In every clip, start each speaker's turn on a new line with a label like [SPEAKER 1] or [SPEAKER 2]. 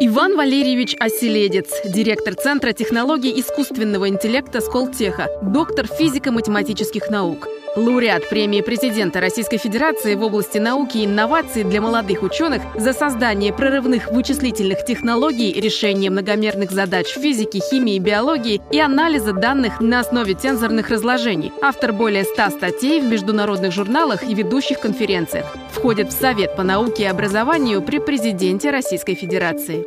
[SPEAKER 1] Иван Валерьевич Оселедец, директор Центра технологий искусственного интеллекта Сколтеха, доктор физико-математических наук – Лауреат премии президента Российской Федерации в области науки и инноваций для молодых ученых за создание прорывных вычислительных технологий, решение многомерных задач физики, химии, биологии и анализа данных на основе тензорных разложений. Автор более 100 статей в международных журналах и ведущих конференциях. Входит в Совет по науке и образованию при президенте Российской Федерации.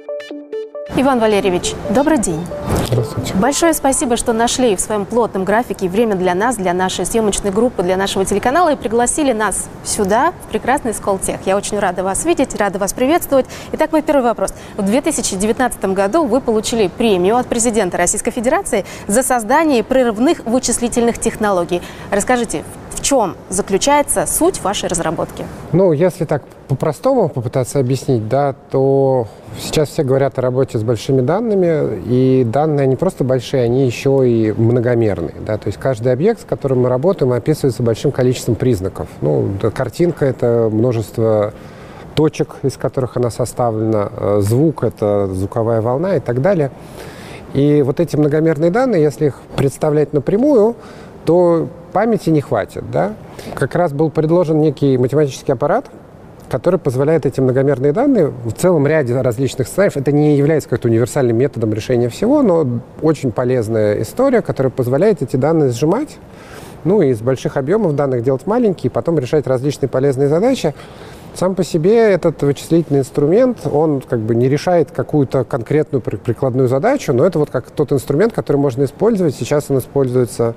[SPEAKER 2] Иван Валерьевич, добрый день.
[SPEAKER 3] Здравствуйте.
[SPEAKER 2] Большое спасибо, что нашли в своем плотном графике время для нас, для нашей съемочной группы, для нашего телеканала и пригласили нас сюда, в прекрасный Сколтех. Я очень рада вас видеть, рада вас приветствовать. Итак, мой первый вопрос. В 2019 году вы получили премию от президента Российской Федерации за создание прорывных вычислительных технологий. Расскажите, в чем заключается суть вашей разработки?
[SPEAKER 3] Ну, если так по-простому попытаться объяснить, да, то сейчас все говорят о работе с большими данными, и данные не просто большие, они еще и многомерные. Да, то есть каждый объект, с которым мы работаем, описывается большим количеством признаков. Ну, картинка — это множество точек, из которых она составлена, э, звук — это звуковая волна и так далее. И вот эти многомерные данные, если их представлять напрямую, то памяти не хватит. Да? Как раз был предложен некий математический аппарат, который позволяет эти многомерные данные в целом ряде различных сценариев. Это не является как-то универсальным методом решения всего, но очень полезная история, которая позволяет эти данные сжимать, ну и из больших объемов данных делать маленькие, потом решать различные полезные задачи. Сам по себе этот вычислительный инструмент, он как бы не решает какую-то конкретную прикладную задачу, но это вот как тот инструмент, который можно использовать. Сейчас он используется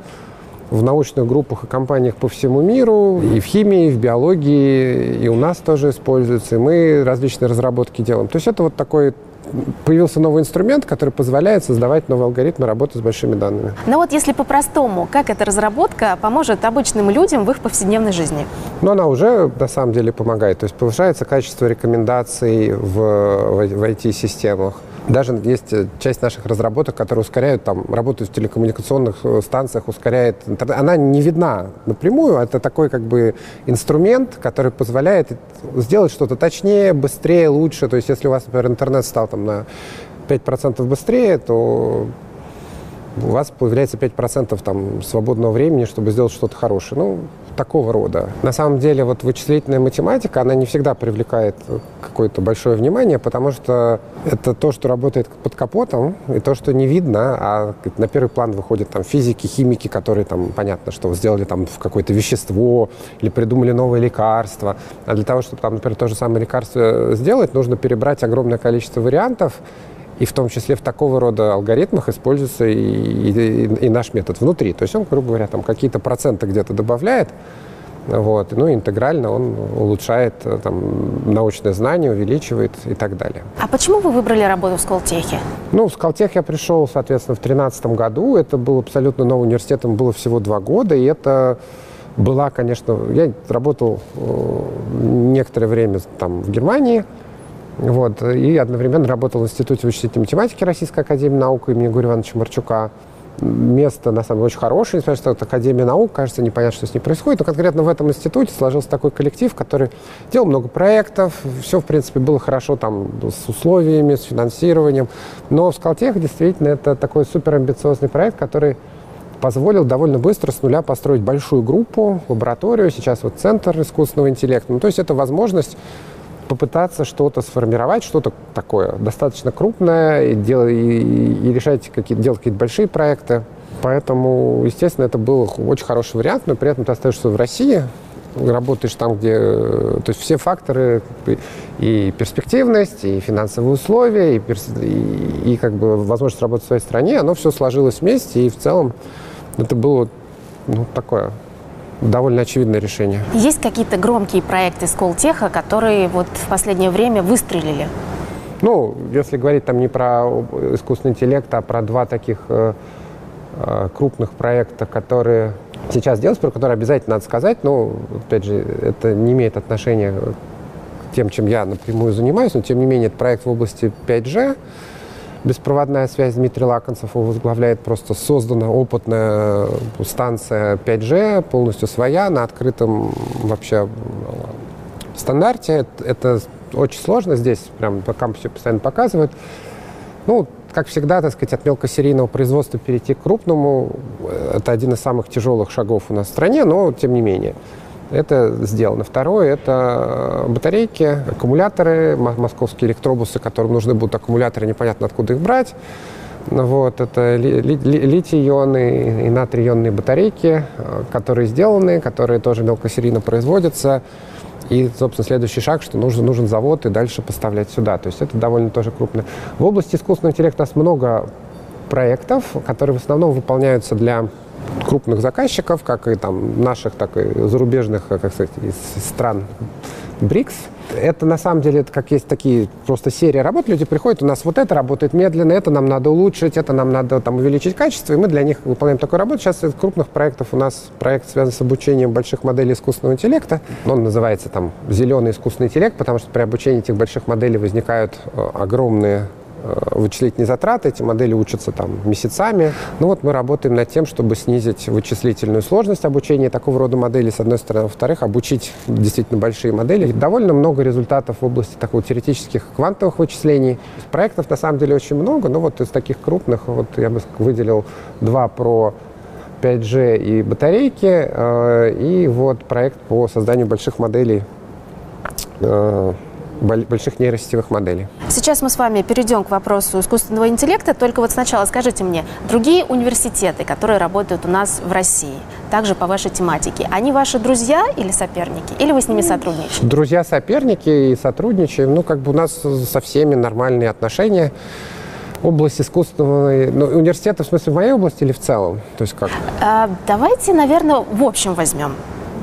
[SPEAKER 3] в научных группах и компаниях по всему миру, и в химии, и в биологии, и у нас тоже используется, и мы различные разработки делаем. То есть это вот такой появился новый инструмент, который позволяет создавать новые алгоритмы работы с большими данными.
[SPEAKER 2] Но вот если по-простому, как эта разработка поможет обычным людям в их повседневной жизни?
[SPEAKER 3] Ну, она уже на самом деле помогает. То есть повышается качество рекомендаций в, в IT-системах. Даже есть э, часть наших разработок, которые ускоряют там, работу в телекоммуникационных э, станциях, ускоряет интернет. Она не видна напрямую, это такой как бы инструмент, который позволяет сделать что-то точнее, быстрее, лучше. То есть если у вас, например, интернет стал там на 5% быстрее, то у вас появляется 5% там, свободного времени, чтобы сделать что-то хорошее. Ну, такого рода. На самом деле, вот вычислительная математика, она не всегда привлекает какое-то большое внимание, потому что это то, что работает под капотом, и то, что не видно, а на первый план выходят там физики, химики, которые там, понятно, что сделали там какое-то вещество или придумали новое лекарство. А для того, чтобы там, например, то же самое лекарство сделать, нужно перебрать огромное количество вариантов, и в том числе в такого рода алгоритмах используется и, и, и наш метод внутри. То есть он, грубо говоря, там какие-то проценты где-то добавляет, вот, ну, интегрально он улучшает там, научное знание, увеличивает и так далее.
[SPEAKER 2] А почему вы выбрали работу в Сколтехе?
[SPEAKER 3] Ну, в Сколтех я пришел, соответственно, в 2013 году. Это был абсолютно новый университет, ему было всего два года, и это была, конечно... Я работал э, некоторое время там в Германии, вот, и одновременно работал в Институте вычислительной математики Российской Академии Наук имени Гурия Ивановича Марчука. Место, на самом деле, очень хорошее, несмотря на то, что Академия наук, кажется, непонятно, что с ней происходит. Но конкретно в этом институте сложился такой коллектив, который делал много проектов, все, в принципе, было хорошо там с условиями, с финансированием. Но в Скалтех действительно это такой суперамбициозный проект, который позволил довольно быстро с нуля построить большую группу, лабораторию, сейчас вот центр искусственного интеллекта. Ну, то есть это возможность попытаться что-то сформировать, что-то такое достаточно крупное, и, дел, и, и решать какие делать какие-то большие проекты. Поэтому, естественно, это был очень хороший вариант, но при этом ты остаешься в России, работаешь там, где... То есть все факторы, и перспективность, и финансовые условия, и, перс, и, и как бы возможность работать в своей стране, оно все сложилось вместе, и в целом это было ну, такое довольно очевидное решение.
[SPEAKER 2] Есть какие-то громкие проекты Сколтеха, которые вот в последнее время выстрелили?
[SPEAKER 3] Ну, если говорить там не про искусственный интеллект, а про два таких э, э, крупных проекта, которые сейчас делаются, про которые обязательно надо сказать, но, опять же, это не имеет отношения к тем, чем я напрямую занимаюсь, но, тем не менее, это проект в области 5G, Беспроводная связь Дмитрий Лаконцев возглавляет просто создана опытная станция 5G, полностью своя, на открытом вообще стандарте. Это очень сложно здесь, прям по кампусу постоянно показывают. Ну, как всегда, так сказать, от мелкосерийного производства перейти к крупному, э, это один из самых тяжелых шагов у нас в стране, но тем не менее. Это сделано. Второе – это батарейки, аккумуляторы, московские электробусы, которым нужны будут аккумуляторы, непонятно откуда их брать. Вот, это ли, ли, литий-ионные и натрий-ионные батарейки, э, которые сделаны, которые тоже мелкосерийно производятся. И, собственно, следующий шаг, что нужен, нужен завод и дальше поставлять сюда. То есть это довольно тоже крупно. В области искусственного интеллекта у нас много проектов, которые в основном выполняются для крупных заказчиков, как и там наших, так и зарубежных, как сказать, из стран БРИКС. Это на самом деле, это как есть такие просто серии работ. Люди приходят, у нас вот это работает медленно, это нам надо улучшить, это нам надо там увеличить качество, и мы для них выполняем такую работу. Сейчас из крупных проектов у нас проект связан с обучением больших моделей искусственного интеллекта. Он называется там «Зеленый искусственный интеллект», потому что при обучении этих больших моделей возникают э, огромные Э, вычислительные затраты, эти модели учатся там месяцами. Ну вот мы работаем над тем, чтобы снизить вычислительную сложность обучения такого рода моделей, с одной стороны. Во-вторых, обучить действительно большие модели. И довольно много результатов в области такого теоретических квантовых вычислений. Проектов на самом деле очень много, но вот из таких крупных, вот я бы выделил два про 5G и батарейки, э, и вот проект по созданию больших моделей э, больших нейросетевых моделей.
[SPEAKER 2] Сейчас мы с вами перейдем к вопросу искусственного интеллекта. Только вот сначала скажите мне, другие университеты, которые работают у нас в России, также по вашей тематике, они ваши друзья или соперники? Или вы с ними сотрудничаете?
[SPEAKER 3] Друзья, соперники и сотрудничаем. Ну, как бы у нас со всеми нормальные отношения область искусственного, ну, университета, в смысле, в моей области или в целом? То есть как?
[SPEAKER 2] А, давайте, наверное, в общем возьмем.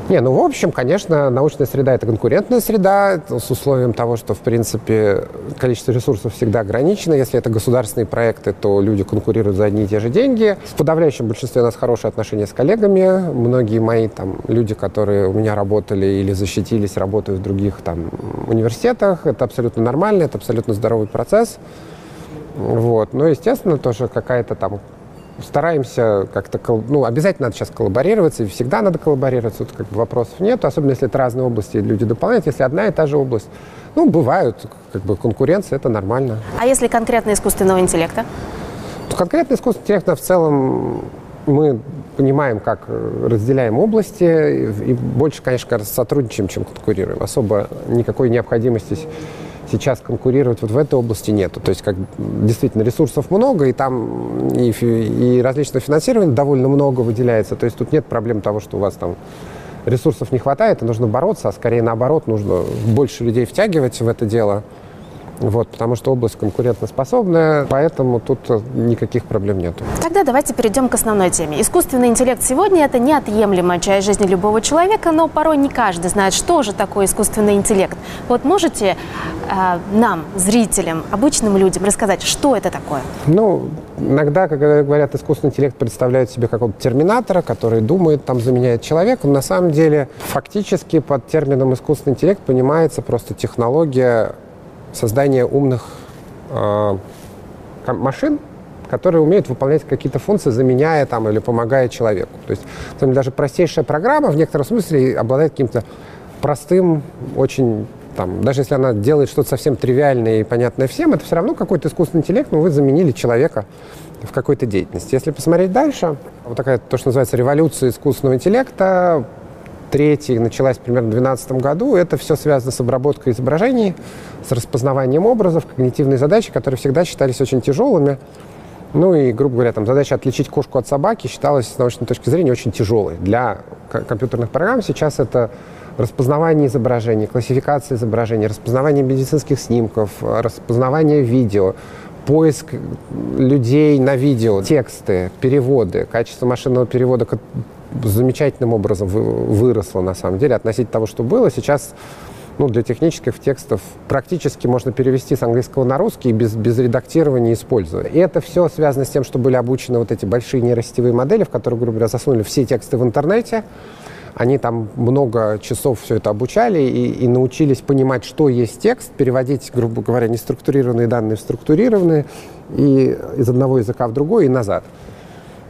[SPEAKER 3] Не, ну, в общем, конечно, научная среда – это конкурентная среда с условием того, что, в принципе, количество ресурсов всегда ограничено. Если это государственные проекты, то люди конкурируют за одни и те же деньги. В подавляющем большинстве у нас хорошие отношения с коллегами. Многие мои там люди, которые у меня работали или защитились, работают в других там университетах. Это абсолютно нормально, это абсолютно здоровый процесс. Вот. Но, естественно, тоже какая-то там стараемся как-то, ну, обязательно надо сейчас коллаборироваться, и всегда надо коллаборироваться, тут как бы вопросов нет, особенно если это разные области, люди дополняют, если одна и та же область. Ну, бывают, как бы конкуренция, это нормально.
[SPEAKER 2] А если конкретно искусственного интеллекта?
[SPEAKER 3] Ну, конкретно искусственного интеллекта в целом мы понимаем, как разделяем области, и больше, конечно, сотрудничаем, чем конкурируем. Особо никакой необходимости сейчас конкурировать вот в этой области нету. То есть как действительно ресурсов много, и там и, и различного финансирования довольно много выделяется. То есть тут нет проблем того, что у вас там ресурсов не хватает, и нужно бороться, а скорее наоборот, нужно больше людей втягивать в это дело. Вот, потому что область конкурентоспособная, поэтому тут никаких проблем нет.
[SPEAKER 2] Тогда давайте перейдем к основной теме. Искусственный интеллект сегодня – это неотъемлемая часть жизни любого человека, но порой не каждый знает, что же такое искусственный интеллект. Вот можете э, нам, зрителям, обычным людям рассказать, что это такое?
[SPEAKER 3] Ну, иногда, когда говорят искусственный интеллект, представляют себе какого-то терминатора, который думает, там заменяет человека. Но на самом деле фактически под термином искусственный интеллект понимается просто технология создание умных э, машин, которые умеют выполнять какие-то функции, заменяя там или помогая человеку. То есть там, даже простейшая программа в некотором смысле обладает каким-то простым, очень там, даже если она делает что-то совсем тривиальное и понятное всем, это все равно какой-то искусственный интеллект, но вы заменили человека в какой-то деятельности. Если посмотреть дальше, вот такая то, что называется революция искусственного интеллекта, третьей началась примерно в 2012 году. Это все связано с обработкой изображений, с распознаванием образов, когнитивные задачи, которые всегда считались очень тяжелыми. Ну и, грубо говоря, там задача отличить кошку от собаки считалась с научной точки зрения очень тяжелой. Для компьютерных программ сейчас это распознавание изображений, классификация изображений, распознавание медицинских снимков, распознавание видео, поиск людей на видео, тексты, переводы, качество машинного перевода замечательным образом выросло, на самом деле, относительно того, что было. Сейчас ну, для технических текстов практически можно перевести с английского на русский без, без редактирования использовать. И это все связано с тем, что были обучены вот эти большие нейросетевые модели, в которые, грубо говоря, засунули все тексты в интернете. Они там много часов все это обучали и, и научились понимать, что есть текст, переводить, грубо говоря, неструктурированные данные в структурированные и из одного языка в другой и назад.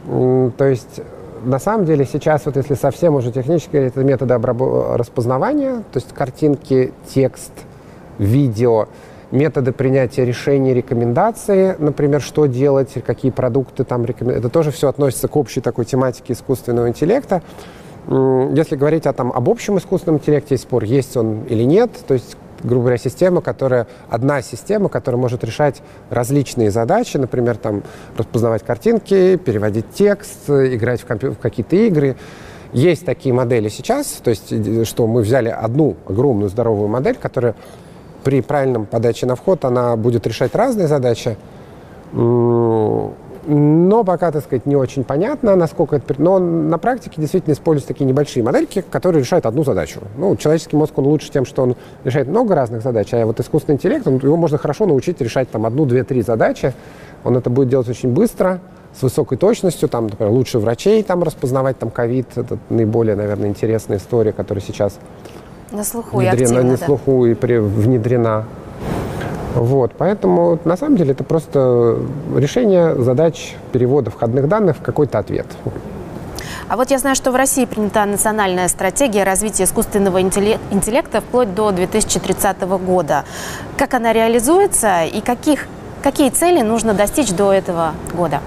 [SPEAKER 3] То есть на самом деле сейчас, вот если совсем уже технически, это методы распознавания, то есть картинки, текст, видео, методы принятия решений, рекомендации, например, что делать, какие продукты там рекомендуют. Это тоже все относится к общей такой тематике искусственного интеллекта. Если говорить о, там, об общем искусственном интеллекте, есть спор, есть он или нет. То есть грубо говоря, система, которая, одна система, которая может решать различные задачи, например, там, распознавать картинки, переводить текст, играть в, в какие-то игры. Есть такие модели сейчас, то есть, э, что мы взяли одну огромную здоровую модель, которая при правильном подаче на вход она будет решать разные задачи. Но пока, так сказать, не очень понятно, насколько это... Но на практике действительно используются такие небольшие модельки, которые решают одну задачу. Ну, человеческий мозг, он лучше тем, что он решает много разных задач, а вот искусственный интеллект, он, его можно хорошо научить решать там одну, две, три задачи. Он это будет делать очень быстро, с высокой точностью, там, например, лучше врачей там распознавать там ковид, это наиболее, наверное, интересная история, которая сейчас
[SPEAKER 2] на слуху
[SPEAKER 3] внедрена,
[SPEAKER 2] и активно,
[SPEAKER 3] на
[SPEAKER 2] да.
[SPEAKER 3] слуху и при, внедрена. Вот, поэтому на самом деле это просто решение задач перевода входных данных в какой-то ответ.
[SPEAKER 2] А вот я знаю, что в России принята национальная стратегия развития искусственного интелле- интеллекта вплоть до 2030 года. Как она реализуется и каких, какие цели нужно достичь до этого года?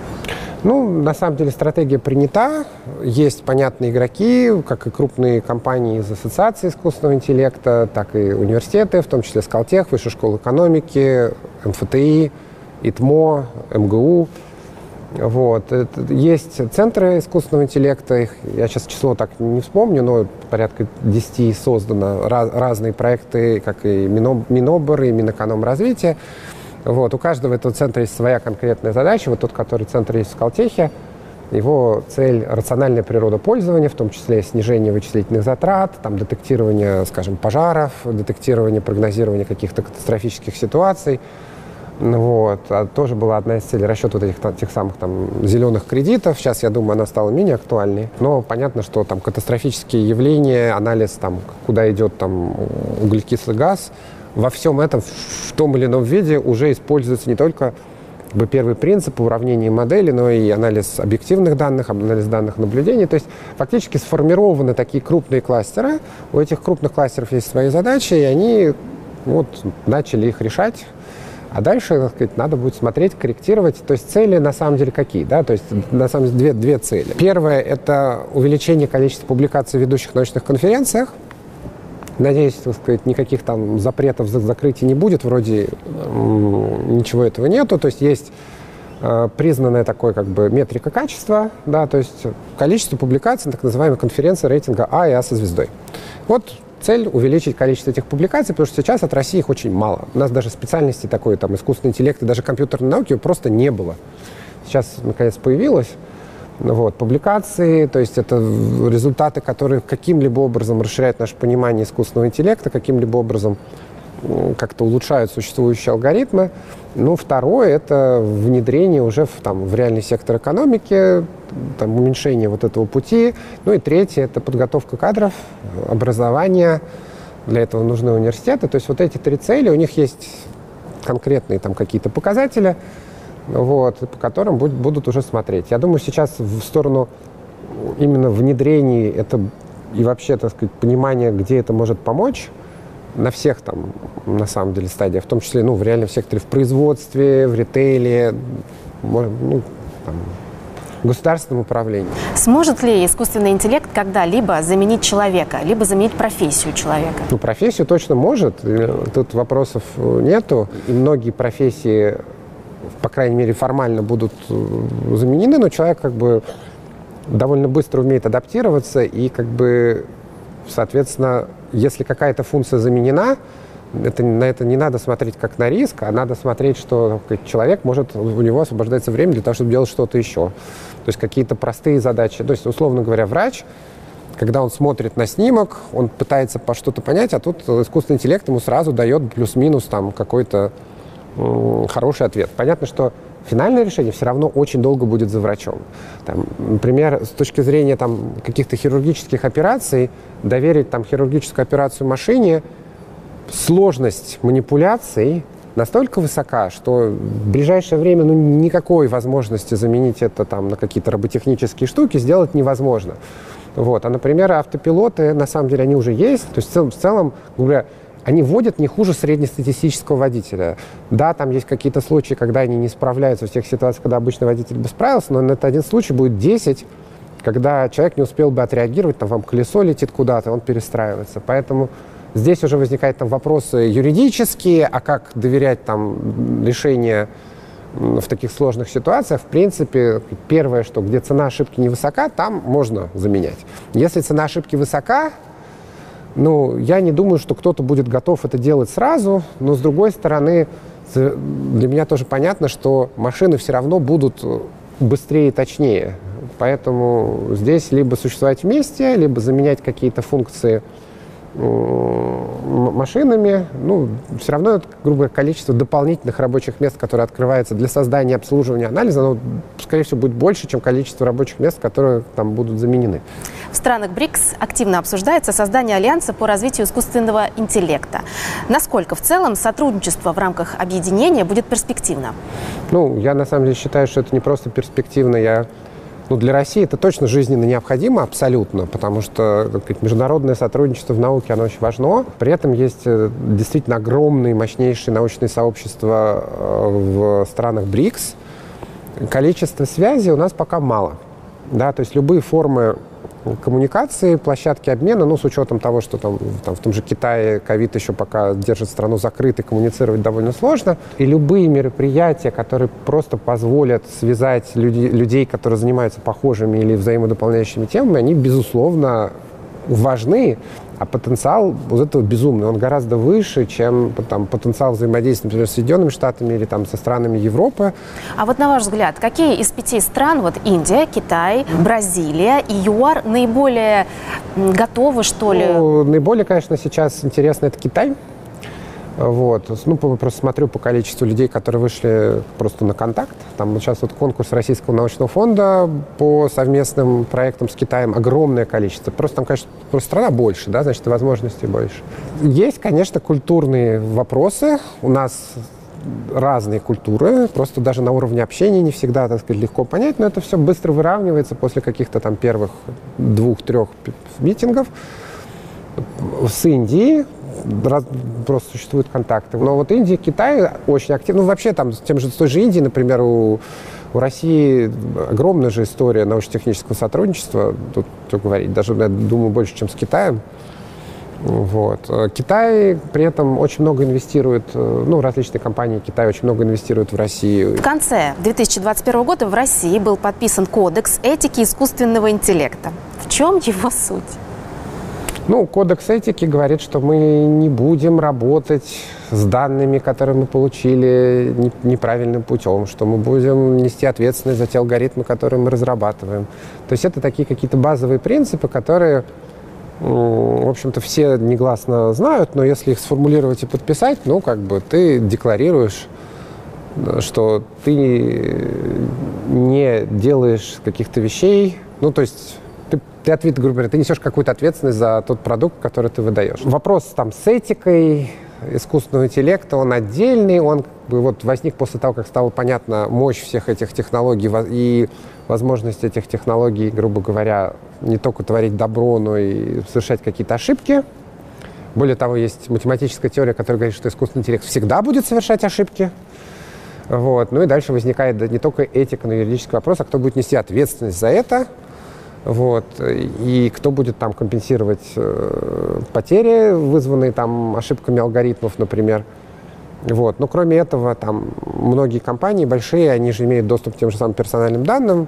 [SPEAKER 3] Ну, на самом деле стратегия принята. Есть понятные игроки, как и крупные компании из Ассоциации искусственного интеллекта, так и университеты, в том числе Скалтех, Высшая школа экономики, МФТИ, ИТМО, МГУ. Вот. Есть центры искусственного интеллекта, их, я сейчас число так не вспомню, но порядка 10 создано раз- разные проекты, как и Миноб- Минобр, и Минэкономразвития. Вот. У каждого этого центра есть своя конкретная задача. Вот тот, который центр есть в Скалтехе, его цель – рациональное природопользование, в том числе снижение вычислительных затрат, там, детектирование, скажем, пожаров, детектирование, прогнозирование каких-то катастрофических ситуаций. Ну Вот. А тоже была одна из целей расчет вот этих тех самых там зеленых кредитов. Сейчас, я думаю, она стала менее актуальной. Но понятно, что там катастрофические явления, анализ там, куда идет там углекислый газ, во всем этом в том или ином виде уже используется не только бы, первый принцип уравнения модели, но и анализ объективных данных, анализ данных наблюдений. То есть фактически сформированы такие крупные кластеры. У этих крупных кластеров есть свои задачи, и они вот, начали их решать. А дальше, так сказать, надо будет смотреть, корректировать. То есть цели на самом деле какие? Да? То есть на самом деле две, две цели. Первое – это увеличение количества публикаций в ведущих научных конференциях. Надеюсь, так сказать, никаких там запретов, за- закрытий не будет. Вроде ничего этого нету. То есть есть э, признанная такой как бы метрика качества, да, то есть количество публикаций на так называемой конференции рейтинга А и А со звездой. Вот цель увеличить количество этих публикаций, потому что сейчас от России их очень мало. У нас даже специальности такой, там, искусственный интеллект и даже компьютерной науки просто не было. Сейчас, наконец, появилось. Вот, публикации, то есть это результаты, которые каким-либо образом расширяют наше понимание искусственного интеллекта, каким-либо образом как-то улучшают существующие алгоритмы. Ну, второе – это внедрение уже в, там, в реальный сектор экономики, там, уменьшение вот этого пути. Ну и третье – это подготовка кадров, образование. Для этого нужны университеты. То есть вот эти три цели, у них есть конкретные там какие-то показатели, вот, по которым будут, будут уже смотреть. Я думаю, сейчас в сторону именно внедрений это и вообще, так сказать, понимания, где это может помочь, на всех там, на самом деле, стадиях, в том числе, ну, в реальном секторе, в производстве, в ритейле, ну, там, государственном управлении.
[SPEAKER 2] Сможет ли искусственный интеллект когда-либо заменить человека, либо заменить профессию человека?
[SPEAKER 3] Ну, профессию точно может, тут вопросов э, нету. И многие профессии, по крайней мере, формально будут э, заменены, но человек как бы довольно быстро умеет адаптироваться и как бы, соответственно, если какая-то функция заменена, это, на это не надо смотреть как на риск, а надо смотреть, что человек может, у него освобождается время для того, чтобы делать что-то еще. То есть какие-то простые задачи. То есть, условно говоря, врач, когда он смотрит на снимок, он пытается по что-то понять, а тут искусственный интеллект ему сразу дает плюс-минус там какой-то хороший ответ. Понятно, что финальное решение все равно очень долго будет за врачом. Там, например, с точки зрения там, каких-то хирургических операций, доверить там, хирургическую операцию машине, сложность манипуляций настолько высока, что в ближайшее время ну, никакой возможности заменить это там, на какие-то роботехнические штуки сделать невозможно. Вот. А, например, автопилоты, на самом деле, они уже есть. То есть в целом, в целом говоря, они водят не хуже среднестатистического водителя. Да, там есть какие-то случаи, когда они не справляются в тех ситуациях, когда обычный водитель бы справился, но на этот один случай будет 10, когда человек не успел бы отреагировать, там вам колесо летит куда-то, он перестраивается. Поэтому здесь уже возникают там вопросы юридические, а как доверять там решение в таких сложных ситуациях, в принципе, первое, что где цена ошибки невысока, там можно заменять. Если цена ошибки высока, ну, я не думаю, что кто-то будет готов это делать сразу, но с другой стороны, для меня тоже понятно, что машины все равно будут быстрее и точнее. Поэтому здесь либо существовать вместе, либо заменять какие-то функции машинами, ну, все равно это, грубо говоря, количество дополнительных рабочих мест, которые открывается для создания обслуживания анализа, оно, скорее всего, будет больше, чем количество рабочих мест, которые там будут заменены.
[SPEAKER 2] В странах БРИКС активно обсуждается создание альянса по развитию искусственного интеллекта. Насколько в целом сотрудничество в рамках объединения будет перспективно?
[SPEAKER 3] Ну, я на самом деле считаю, что это не просто перспективно, я ну, для России это точно жизненно необходимо абсолютно, потому что сказать, международное сотрудничество в науке, оно очень важно. При этом есть э, действительно огромные, мощнейшие научные сообщества э, в странах БРИКС. Количество связи у нас пока мало. Да, то есть любые формы коммуникации, площадки обмена, ну, с учетом того, что там, там в том же Китае ковид еще пока держит страну закрытой, коммуницировать довольно сложно. И любые мероприятия, которые просто позволят связать людей, людей которые занимаются похожими или взаимодополняющими темами, они, безусловно, важны. А потенциал вот этого безумный, он гораздо выше, чем там, потенциал взаимодействия, например, с Соединенными Штатами или там, со странами Европы.
[SPEAKER 2] А вот на ваш взгляд, какие из пяти стран, вот Индия, Китай, Бразилия и ЮАР наиболее готовы, что ли?
[SPEAKER 3] Ну, наиболее, конечно, сейчас интересно это Китай, вот. Ну, просто смотрю по количеству людей, которые вышли просто на контакт. Там сейчас вот конкурс Российского научного фонда по совместным проектам с Китаем огромное количество. Просто там, конечно, просто страна больше, да, значит, и возможностей больше. Есть, конечно, культурные вопросы. У нас разные культуры, просто даже на уровне общения не всегда, так сказать, легко понять, но это все быстро выравнивается после каких-то там первых двух-трех митингов. С Индией раз, просто существуют контакты. Но вот Индия, Китай очень активно. Ну, вообще там, с тем же, с той же Индией, например, у, у России огромная же история научно-технического сотрудничества. Тут что говорить, даже, я думаю, больше, чем с Китаем. Вот. Китай при этом очень много инвестирует, ну, различные компании Китая очень много инвестируют в Россию.
[SPEAKER 2] В конце 2021 года в России был подписан Кодекс этики искусственного интеллекта. В чем его суть?
[SPEAKER 3] Ну, кодекс этики говорит, что мы не будем работать с данными, которые мы получили неправильным путем, что мы будем нести ответственность за те алгоритмы, которые мы разрабатываем. То есть это такие какие-то базовые принципы, которые, в общем-то, все негласно знают, но если их сформулировать и подписать, ну, как бы ты декларируешь что ты не делаешь каких-то вещей, ну, то есть ты ответ, грубо говоря, ты несешь какую-то ответственность за тот продукт, который ты выдаешь. Вопрос там с этикой искусственного интеллекта, он отдельный, он вот возник после того, как стало понятна мощь всех этих технологий и возможность этих технологий, грубо говоря, не только творить добро, но и совершать какие-то ошибки. Более того, есть математическая теория, которая говорит, что искусственный интеллект всегда будет совершать ошибки. Вот. Ну и дальше возникает не только этика, но и юридический вопрос, а кто будет нести ответственность за это – вот. И кто будет там компенсировать э, потери, вызванные там ошибками алгоритмов, например. Вот. Но кроме этого, там многие компании большие, они же имеют доступ к тем же самым персональным данным.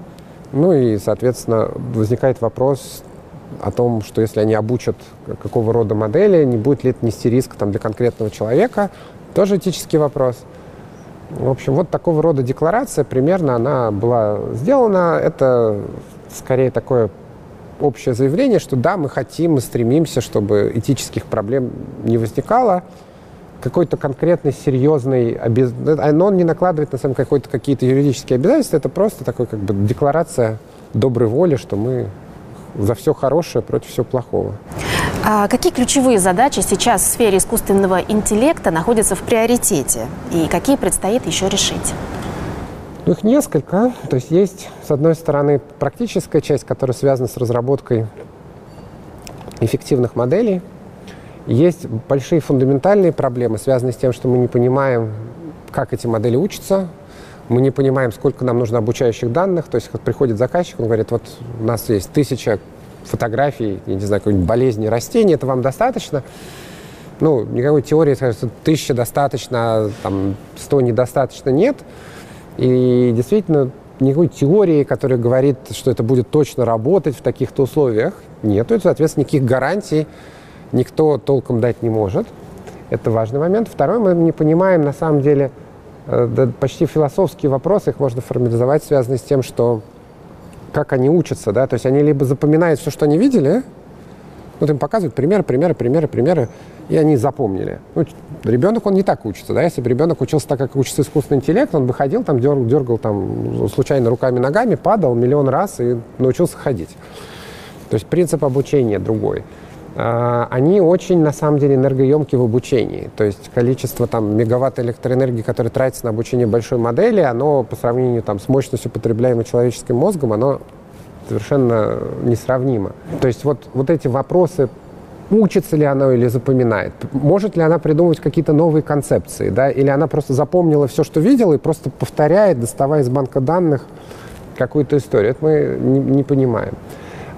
[SPEAKER 3] Ну и, соответственно, возникает вопрос о том, что если они обучат какого рода модели, не будет ли это нести риск там, для конкретного человека. Тоже этический вопрос. В общем, вот такого рода декларация примерно она была сделана. Это скорее такое общее заявление, что да, мы хотим, мы стремимся, чтобы этических проблем не возникало. Какой-то конкретный, серьезный, обез... но он не накладывает на самом какой-то какие-то юридические обязательства, это просто такой как бы декларация доброй воли, что мы за все хорошее против всего плохого.
[SPEAKER 2] А какие ключевые задачи сейчас в сфере искусственного интеллекта находятся в приоритете и какие предстоит еще решить?
[SPEAKER 3] Их несколько. То есть есть, с одной стороны, практическая часть, которая связана с разработкой эффективных моделей. Есть большие фундаментальные проблемы, связанные с тем, что мы не понимаем, как эти модели учатся, мы не понимаем, сколько нам нужно обучающих данных. То есть приходит заказчик, он говорит, вот у нас есть тысяча фотографий, я не знаю, какой-нибудь болезни растений, это вам достаточно? Ну, никакой теории, что тысяча достаточно, там, сто недостаточно, нет. И действительно, никакой теории, которая говорит, что это будет точно работать в таких-то условиях, нет. И, соответственно, никаких гарантий никто толком дать не может. Это важный момент. Второй, мы не понимаем, на самом деле, э, да, почти философские вопросы, их можно формализовать, связанные с тем, что как они учатся, да, то есть они либо запоминают все, что они видели, вот им показывают примеры, примеры, примеры, примеры, и они запомнили. Ну, ребенок, он не так учится, да, если бы ребенок учился так, как учится искусственный интеллект, он бы ходил там, дергал, дергал там случайно руками, ногами, падал миллион раз и научился ходить. То есть принцип обучения другой. А, они очень, на самом деле, энергоемки в обучении. То есть количество там, мегаватт электроэнергии, которое тратится на обучение большой модели, оно по сравнению там, с мощностью, потребляемой человеческим мозгом, оно совершенно несравнимо. То есть вот, вот эти вопросы, учится ли оно или запоминает, может ли она придумывать какие-то новые концепции, да, или она просто запомнила все, что видела, и просто повторяет, доставая из банка данных какую-то историю. Это мы не, не понимаем.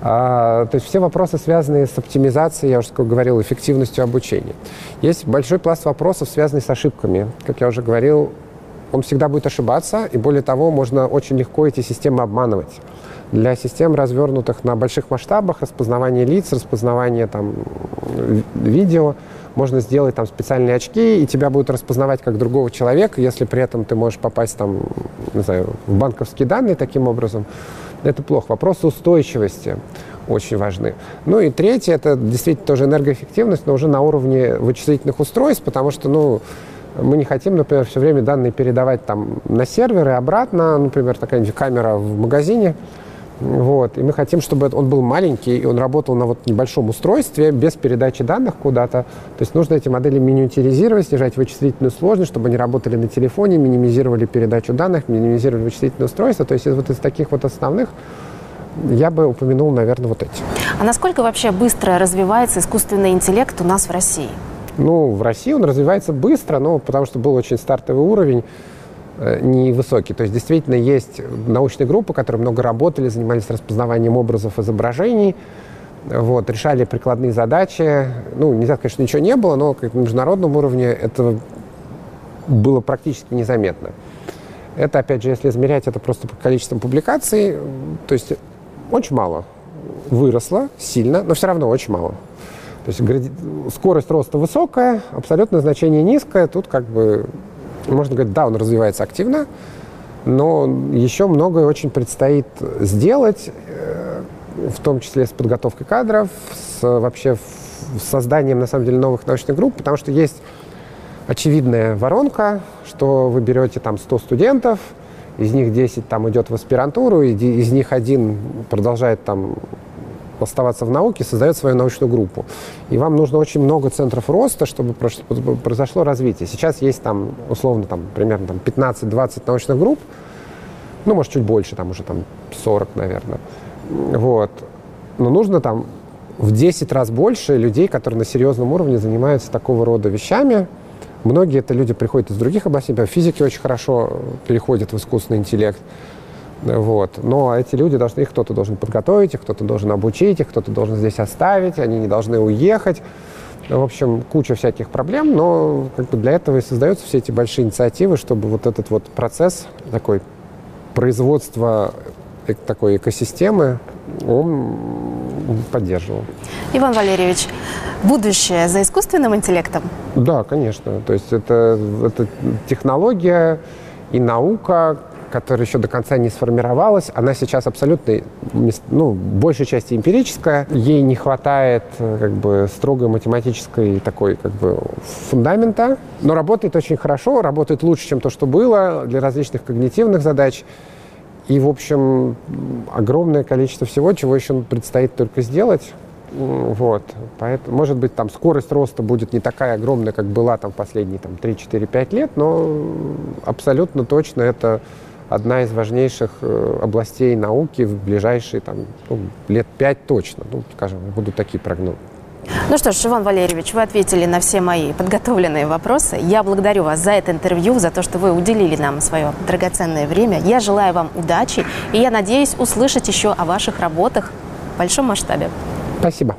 [SPEAKER 3] А, то есть все вопросы, связанные с оптимизацией, я уже говорил, эффективностью обучения. Есть большой пласт вопросов, связанных с ошибками. Как я уже говорил, он всегда будет ошибаться, и более того, можно очень легко эти системы обманывать. Для систем, развернутых на больших масштабах, распознавание лиц, распознавание там, видео, можно сделать там специальные очки, и тебя будут распознавать как другого человека, если при этом ты можешь попасть там, не знаю, в банковские данные таким образом это плохо. Вопросы устойчивости очень важны. Ну и третье, это действительно тоже энергоэффективность, но уже на уровне вычислительных устройств, потому что, ну, мы не хотим, например, все время данные передавать там на серверы обратно, например, такая камера в магазине, вот. И мы хотим, чтобы он был маленький, и он работал на вот небольшом устройстве, без передачи данных куда-то. То есть нужно эти модели миниатюризировать, снижать вычислительную сложность, чтобы они работали на телефоне, минимизировали передачу данных, минимизировали вычислительное устройство. То есть вот из таких вот основных я бы упомянул, наверное, вот эти.
[SPEAKER 2] А насколько вообще быстро развивается искусственный интеллект у нас в России?
[SPEAKER 3] Ну, в России он развивается быстро, но потому что был очень стартовый уровень. Э, невысокий. То есть действительно есть научные группы, которые много работали, занимались распознаванием образов изображений, вот, решали прикладные задачи. Ну, нельзя что ничего не было, но как на международном уровне это было практически незаметно. Это, опять же, если измерять это просто по количеству публикаций, то есть очень мало. Выросло сильно, но все равно очень мало. То есть скорость роста высокая, абсолютное значение низкое. Тут как бы можно говорить, да, он развивается активно, но еще многое очень предстоит сделать, э, в том числе с подготовкой кадров, с вообще созданием, на самом деле, новых научных групп, потому что есть очевидная воронка, что вы берете там 100 студентов, из них 10 там идет в аспирантуру, из них один продолжает там оставаться в науке, создает свою научную группу. И вам нужно очень много центров роста, чтобы произошло развитие. Сейчас есть там, условно, там, примерно там, 15-20 научных групп, ну, может, чуть больше, там уже там 40, наверное. Вот. Но нужно там в 10 раз больше людей, которые на серьезном уровне занимаются такого рода вещами. Многие это люди приходят из других областей. Физики очень хорошо переходят в искусственный интеллект. Вот. Но эти люди должны, их кто-то должен подготовить, их кто-то должен обучить, их кто-то должен здесь оставить, они не должны уехать. В общем, куча всяких проблем, но как бы для этого и создаются все эти большие инициативы, чтобы вот этот вот процесс такой производства такой экосистемы, он поддерживал.
[SPEAKER 2] Иван Валерьевич, будущее за искусственным интеллектом?
[SPEAKER 3] Да, конечно. То есть это, это технология и наука, которая еще до конца не сформировалась. Она сейчас абсолютно, ну, большей части эмпирическая. Ей не хватает э, как бы строгой математической такой как бы фундамента, но работает очень хорошо, работает лучше, чем то, что было для различных когнитивных задач. И, в общем, огромное количество всего, чего еще предстоит только сделать. Вот. Поэтому, может быть, там скорость роста будет не такая огромная, как была там последние там, 3-4-5 лет, но абсолютно точно это одна из важнейших э, областей науки в ближайшие там, ну, лет пять точно. Ну, скажем, будут такие прогнозы.
[SPEAKER 2] Ну что ж, Иван Валерьевич, вы ответили на все мои подготовленные вопросы. Я благодарю вас за это интервью, за то, что вы уделили нам свое драгоценное время. Я желаю вам удачи, и я надеюсь услышать еще о ваших работах в большом масштабе.
[SPEAKER 3] Спасибо.